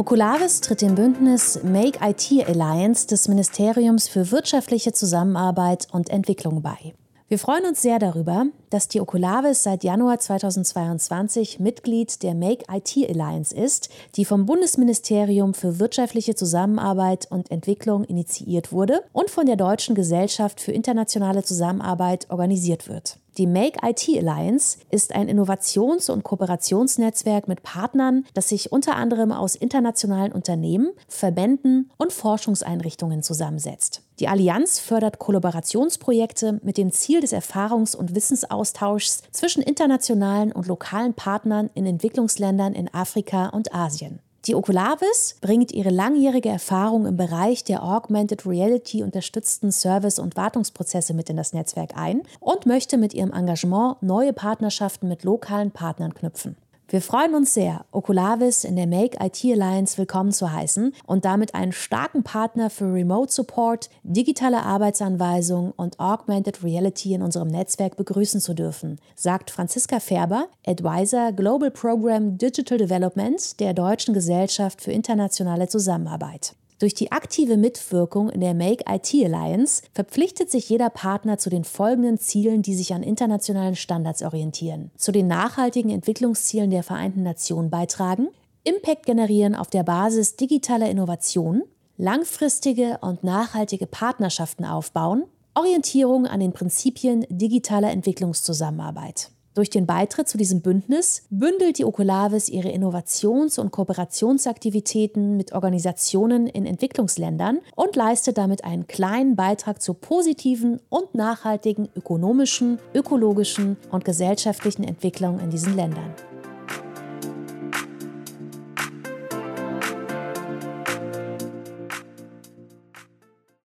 Oculavis tritt dem Bündnis Make IT Alliance des Ministeriums für wirtschaftliche Zusammenarbeit und Entwicklung bei. Wir freuen uns sehr darüber, dass die Oculavis seit Januar 2022 Mitglied der Make IT Alliance ist, die vom Bundesministerium für wirtschaftliche Zusammenarbeit und Entwicklung initiiert wurde und von der Deutschen Gesellschaft für internationale Zusammenarbeit organisiert wird. Die Make IT Alliance ist ein Innovations- und Kooperationsnetzwerk mit Partnern, das sich unter anderem aus internationalen Unternehmen, Verbänden und Forschungseinrichtungen zusammensetzt. Die Allianz fördert Kollaborationsprojekte mit dem Ziel des Erfahrungs- und Wissensaustauschs zwischen internationalen und lokalen Partnern in Entwicklungsländern in Afrika und Asien. Die Oculavis bringt ihre langjährige Erfahrung im Bereich der Augmented Reality unterstützten Service- und Wartungsprozesse mit in das Netzwerk ein und möchte mit ihrem Engagement neue Partnerschaften mit lokalen Partnern knüpfen. Wir freuen uns sehr, Oculavis in der Make IT Alliance willkommen zu heißen und damit einen starken Partner für Remote Support, digitale Arbeitsanweisungen und Augmented Reality in unserem Netzwerk begrüßen zu dürfen, sagt Franziska Färber, Advisor Global Program Digital Development der Deutschen Gesellschaft für internationale Zusammenarbeit. Durch die aktive Mitwirkung in der Make IT Alliance verpflichtet sich jeder Partner zu den folgenden Zielen, die sich an internationalen Standards orientieren. Zu den nachhaltigen Entwicklungszielen der Vereinten Nationen beitragen, Impact generieren auf der Basis digitaler Innovation, langfristige und nachhaltige Partnerschaften aufbauen, Orientierung an den Prinzipien digitaler Entwicklungszusammenarbeit. Durch den Beitritt zu diesem Bündnis bündelt die Oculavis ihre Innovations- und Kooperationsaktivitäten mit Organisationen in Entwicklungsländern und leistet damit einen kleinen Beitrag zur positiven und nachhaltigen ökonomischen, ökologischen und gesellschaftlichen Entwicklung in diesen Ländern.